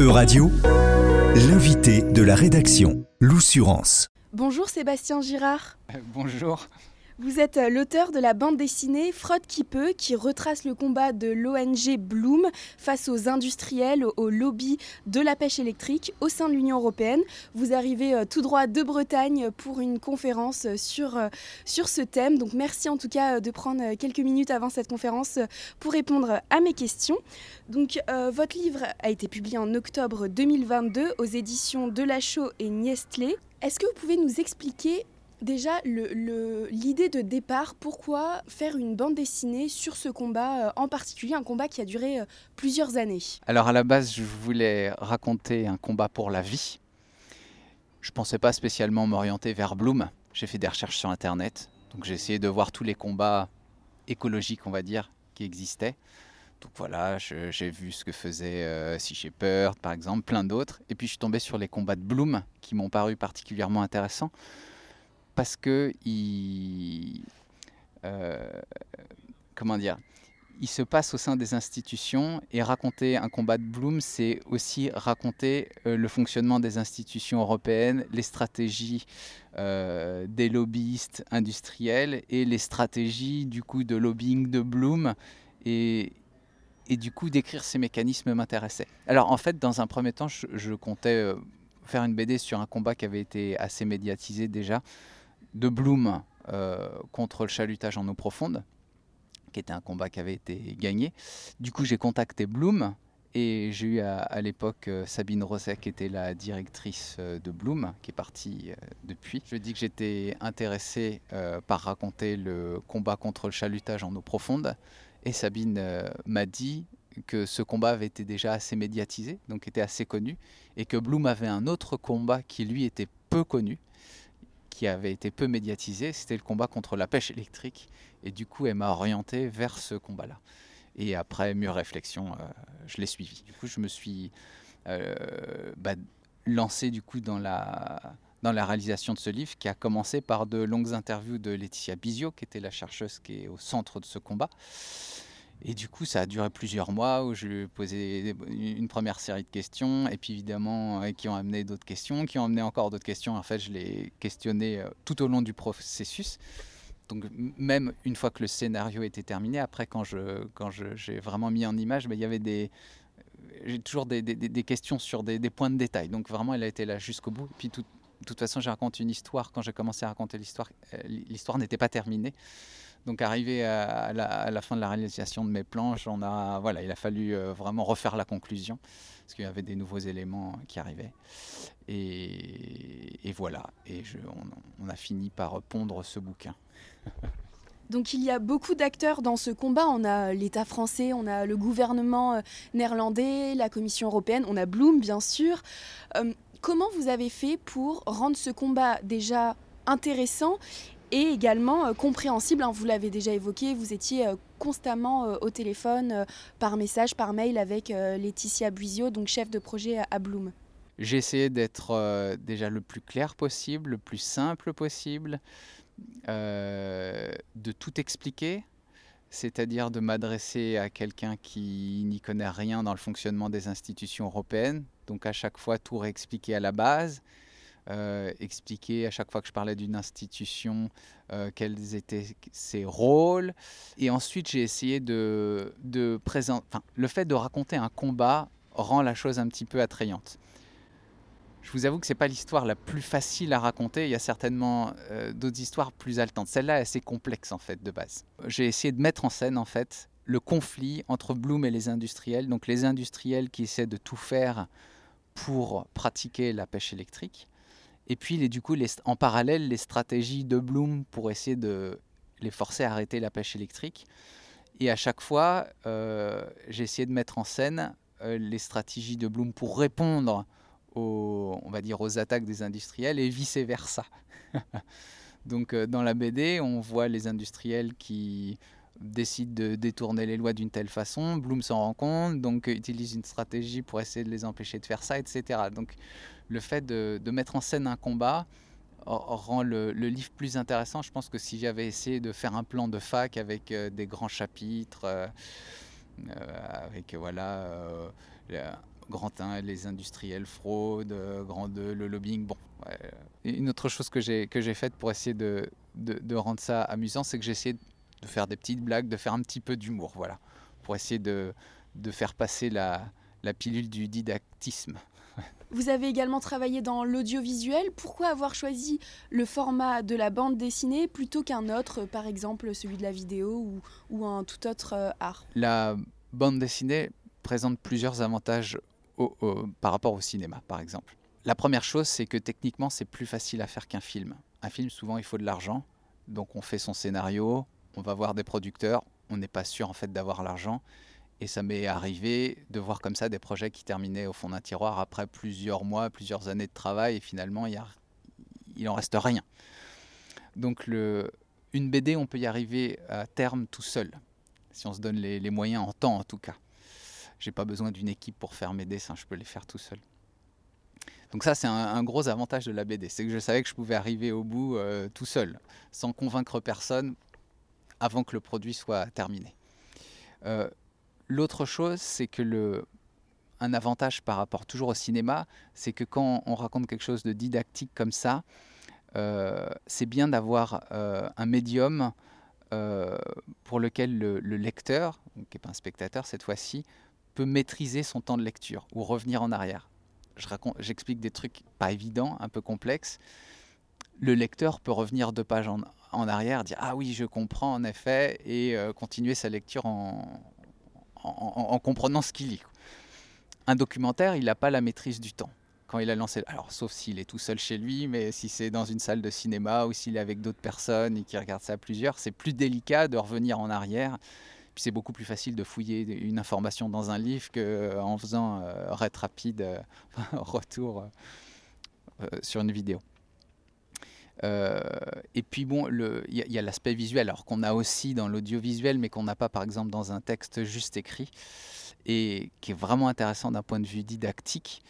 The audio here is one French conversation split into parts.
E-Radio, l'invité de la rédaction, l'Oussurance. Bonjour Sébastien Girard. Bonjour. Vous êtes euh, l'auteur de la bande dessinée Frotte qui peut, qui retrace le combat de l'ONG Bloom face aux industriels, au lobby de la pêche électrique au sein de l'Union européenne. Vous arrivez euh, tout droit de Bretagne pour une conférence euh, sur, ce thème. Donc merci en tout cas de prendre quelques minutes avant cette conférence pour répondre à mes questions. Donc votre livre a été publié en octobre 2022 aux éditions de Delachaux et Niestlé. Est-ce que vous pouvez nous expliquer Déjà, l'idée de départ, pourquoi faire une bande dessinée sur ce combat euh, en particulier, un combat qui a duré euh, plusieurs années? Alors à la base, je voulais raconter un combat pour la vie. Je ne pensais pas spécialement m'orienter vers Bloom. J'ai fait des recherches sur Internet, donc j'ai essayé de voir tous les combats écologiques, on va dire, qui existaient. Donc voilà, j'ai vu ce que faisait euh, Sea Shepherd, par exemple, plein d'autres. Et puis je suis tombé sur les combats de Bloom, qui m'ont paru particulièrement intéressants parce que il, euh, comment dire, il se passe au sein des institutions et raconter un combat de Bloom, c'est aussi raconter euh, le fonctionnement des institutions européennes, les stratégies euh, des lobbyistes industriels et les stratégies du coup de lobbying de Bloom et, du coup décrire ces mécanismes m'intéressait. Alors en fait, dans un premier temps, je comptais faire une BD sur un combat qui avait été assez médiatisé déjà, de Bloom euh, contre le chalutage en eau profonde, qui était un combat qui avait été gagné. Du coup, j'ai contacté Bloom et j'ai eu à, l'époque euh, Sabine Rosset, qui était la directrice euh, de Bloom, qui est partie depuis. Je dis que j'étais intéressé par raconter le combat contre le chalutage en eau profonde. Et Sabine m'a dit que ce combat avait été déjà assez médiatisé, donc était assez connu, et que Bloom avait un autre combat qui lui était peu connu, qui avait été peu médiatisé, c'était le combat contre la pêche électrique. Et du coup, elle m'a orienté vers ce combat-là. Et après mûre réflexion, euh, je l'ai suivi. Du coup, je me suis euh, bah, lancé du coup dans la, dans la réalisation de ce livre, qui a commencé par de longues interviews de Laetitia Bizio, qui était la chercheuse qui est au centre de ce combat. Et du coup, ça a duré plusieurs mois où je posé une première série de questions, et puis évidemment, euh, qui ont amené d'autres questions, qui ont amené encore d'autres questions. En fait, je l'ai questionné euh, tout au long du processus. Donc, même une fois que le scénario était terminé, après, quand je quand j'ai vraiment mis en image, ben, il y avait des. J'ai toujours des, des, questions sur des, points de détail. Donc, vraiment, elle a été là jusqu'au bout. Puis, tout, de toute façon, j'ai raconté une histoire. Quand j'ai commencé à raconter l'histoire, euh, l'histoire n'était pas terminée. Donc arrivé à la, fin de la réalisation de mes planches, on a, voilà, il a fallu euh, vraiment refaire la conclusion parce qu'il y avait des nouveaux éléments qui arrivaient. Et, voilà, et on, a fini par pondre ce bouquin. Donc il y a beaucoup d'acteurs dans ce combat. On a l'État français, on a le gouvernement euh, néerlandais, la Commission européenne, on a Bloom bien sûr. Euh, comment vous avez fait pour rendre ce combat déjà intéressant et également euh, compréhensible. Hein, vous l'avez déjà évoqué, vous étiez euh, constamment euh, au téléphone, par message, par mail avec Laetitia Buisio, donc chef de projet à, Bloom. J'ai essayé d'être déjà le plus clair possible, le plus simple possible, de tout expliquer, c'est-à-dire de m'adresser à quelqu'un qui n'y connaît rien dans le fonctionnement des institutions européennes, donc à chaque fois tout réexpliquer à la base, euh, expliquer à chaque fois que je parlais d'une institution euh, quels étaient ses rôles. Et ensuite, j'ai essayé de, de présenter. Enfin, le fait de raconter un combat rend la chose un petit peu attrayante. Je vous avoue que c'est pas l'histoire la plus facile à raconter. Il y a certainement euh, d'autres histoires plus haletantes. Celle-là est assez complexe en fait de base. J'ai essayé de mettre en scène en fait le conflit entre Bloom et les industriels. Donc les industriels qui essaient de tout faire pour pratiquer la pêche électrique et puis, les, du coup, les, en parallèle, les stratégies de Bloom pour essayer de les forcer à arrêter la pêche électrique. Et à chaque fois, euh, j'ai essayé de mettre en scène euh, les stratégies de Bloom pour répondre aux, on va dire, aux attaques des industriels et vice-versa. Donc, euh, dans la BD, on voit les industriels qui décident de détourner les lois d'une telle façon. Bloom s'en rend compte, donc utilise une stratégie pour essayer de les empêcher de faire ça, etc. Donc, le fait de, mettre en scène un combat rend le, livre plus intéressant. Je pense que si j'avais essayé de faire un plan de fac avec euh, des grands chapitres, euh, euh, avec voilà grand 1, les industriels, fraude, grand 2, le lobbying. Bon, une autre chose que j'ai faite pour essayer de, de, rendre ça amusant, c'est que j'ai essayé de faire des petites blagues, de faire un petit peu d'humour, voilà, pour essayer de, de faire passer la, la pilule du didactisme. Vous avez également travaillé dans l'audiovisuel. Pourquoi avoir choisi le format de la bande dessinée plutôt qu'un autre, par exemple celui de la vidéo ou, ou un tout autre euh, art? La bande dessinée présente plusieurs avantages par rapport au cinéma, par exemple. La première chose, c'est que techniquement, c'est plus facile à faire qu'un film. Un film, souvent, il faut de l'argent. Donc on fait son scénario, on va voir des producteurs, on n'est pas sûr en fait d'avoir l'argent. Et ça m'est arrivé de voir comme ça des projets qui terminaient au fond d'un tiroir après plusieurs mois, plusieurs années de travail, et finalement, il, y reste rien. Donc, une BD, on peut y arriver à terme tout seul, si on se donne les, moyens en temps en tout cas. J'ai pas besoin d'une équipe pour faire mes dessins, je peux les faire tout seul. Donc ça, c'est un, gros avantage de la BD, c'est que je savais que je pouvais arriver au bout euh, tout seul, sans convaincre personne, avant que le produit soit terminé. Euh, L'autre chose, c'est que le, un avantage par rapport toujours au cinéma, c'est que quand on raconte quelque chose de didactique comme ça, euh, c'est bien d'avoir euh, un médium pour lequel le, lecteur, qui n'est pas un spectateur cette fois-ci, peut maîtriser son temps de lecture ou revenir en arrière. J'explique des trucs pas évidents, un peu complexes. Le lecteur peut revenir deux pages en, en arrière, dire ah oui je comprends en effet et continuer sa lecture en, en, comprenant ce qu'il lit. Un documentaire, il n'a pas la maîtrise du temps. Quand il a lancé, alors sauf s'il est tout seul chez lui, mais si c'est dans une salle de cinéma ou s'il est avec d'autres personnes et qu'il regarde ça à plusieurs, c'est plus délicat de revenir en arrière. Puis c'est beaucoup plus facile de fouiller une information dans un livre qu'en euh, faisant euh, rapide, euh, retour euh, sur une vidéo. Euh, et puis bon, il y a, l'aspect visuel, alors qu'on a aussi dans l'audiovisuel, mais qu'on n'a pas par exemple dans un texte juste écrit, et qui est vraiment intéressant d'un point de vue didactique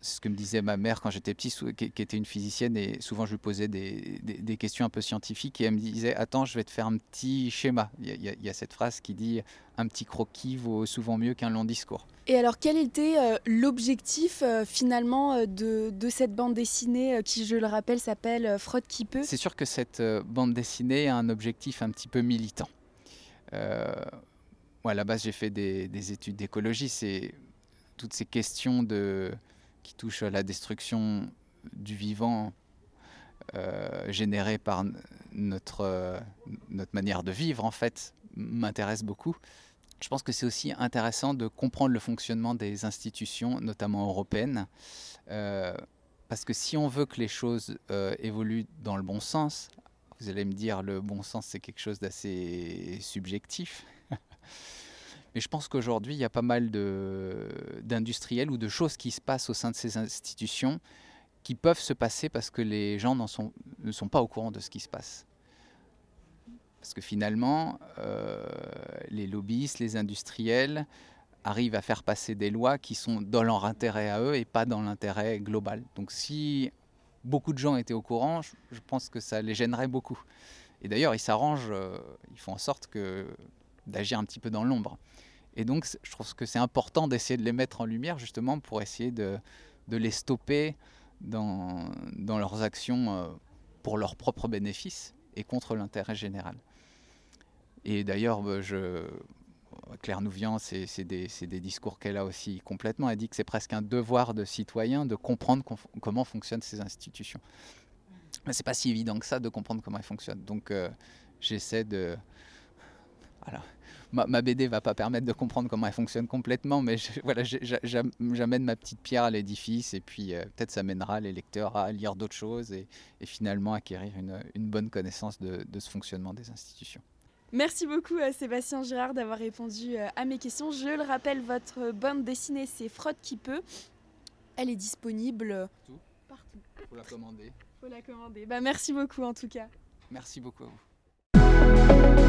ce que me disait ma mère quand j'étais petit, qui, était une physicienne, et souvent je lui posais des, des, questions un peu scientifiques, et elle me disait Attends, je vais te faire un petit schéma. Il y, a, cette phrase qui dit Un petit croquis vaut souvent mieux qu'un long discours. Et alors, quel était euh, l'objectif euh, finalement euh, de, de, cette bande dessinée qui, je le rappelle, s'appelle Frotte qui peut? C'est sûr que cette bande dessinée a un objectif un petit peu militant. moi, à la base, j'ai fait des, des études d'écologie. C'est toutes ces questions de qui touche à la destruction du vivant euh, générée par notre, euh, notre manière de vivre, en fait, m'intéresse beaucoup. Je pense que c'est aussi intéressant de comprendre le fonctionnement des institutions, notamment européennes, euh, parce que si on veut que les choses évoluent dans le bon sens, vous allez me dire le bon sens c'est quelque chose d'assez subjectif. Mais je pense qu'aujourd'hui, il y a pas mal d'industriels ou de choses qui se passent au sein de ces institutions qui peuvent se passer parce que les gens ne sont pas au courant de ce qui se passe. Parce que finalement, euh, les lobbyistes, les industriels arrivent à faire passer des lois qui sont dans leur intérêt à eux et pas dans l'intérêt global. Donc si beaucoup de gens étaient au courant, je, pense que ça les gênerait beaucoup. Et d'ailleurs, ils s'arrangent, euh, ils font en sorte que d'agir un petit peu dans l'ombre. Et donc, je trouve que c'est important d'essayer de les mettre en lumière justement pour essayer de, les stopper dans, leurs actions euh, pour leur propre bénéfice et contre l'intérêt général. Et d'ailleurs, bah, Claire Nouvian, c'est des, des, discours qu'elle a aussi complètement. Elle dit que c'est presque un devoir de citoyen de comprendre comment fonctionnent ces institutions. Mais c'est pas si évident que ça de comprendre comment elles fonctionnent. Donc, euh, j'essaie de. Voilà ma, ma, BD va pas permettre de comprendre comment elle fonctionne complètement, mais voilà, j'amène ma petite pierre à l'édifice et puis euh, peut-être ça mènera les lecteurs à lire d'autres choses et, finalement acquérir une, bonne connaissance de, ce fonctionnement des institutions. Merci beaucoup à Sébastien Girard d'avoir répondu euh, à mes questions. Je le rappelle, votre bande dessinée, c'est Frotte qui peut. Elle est disponible partout. Faut la commander. Faut la commander. Bah, merci beaucoup en tout cas. Merci beaucoup à vous.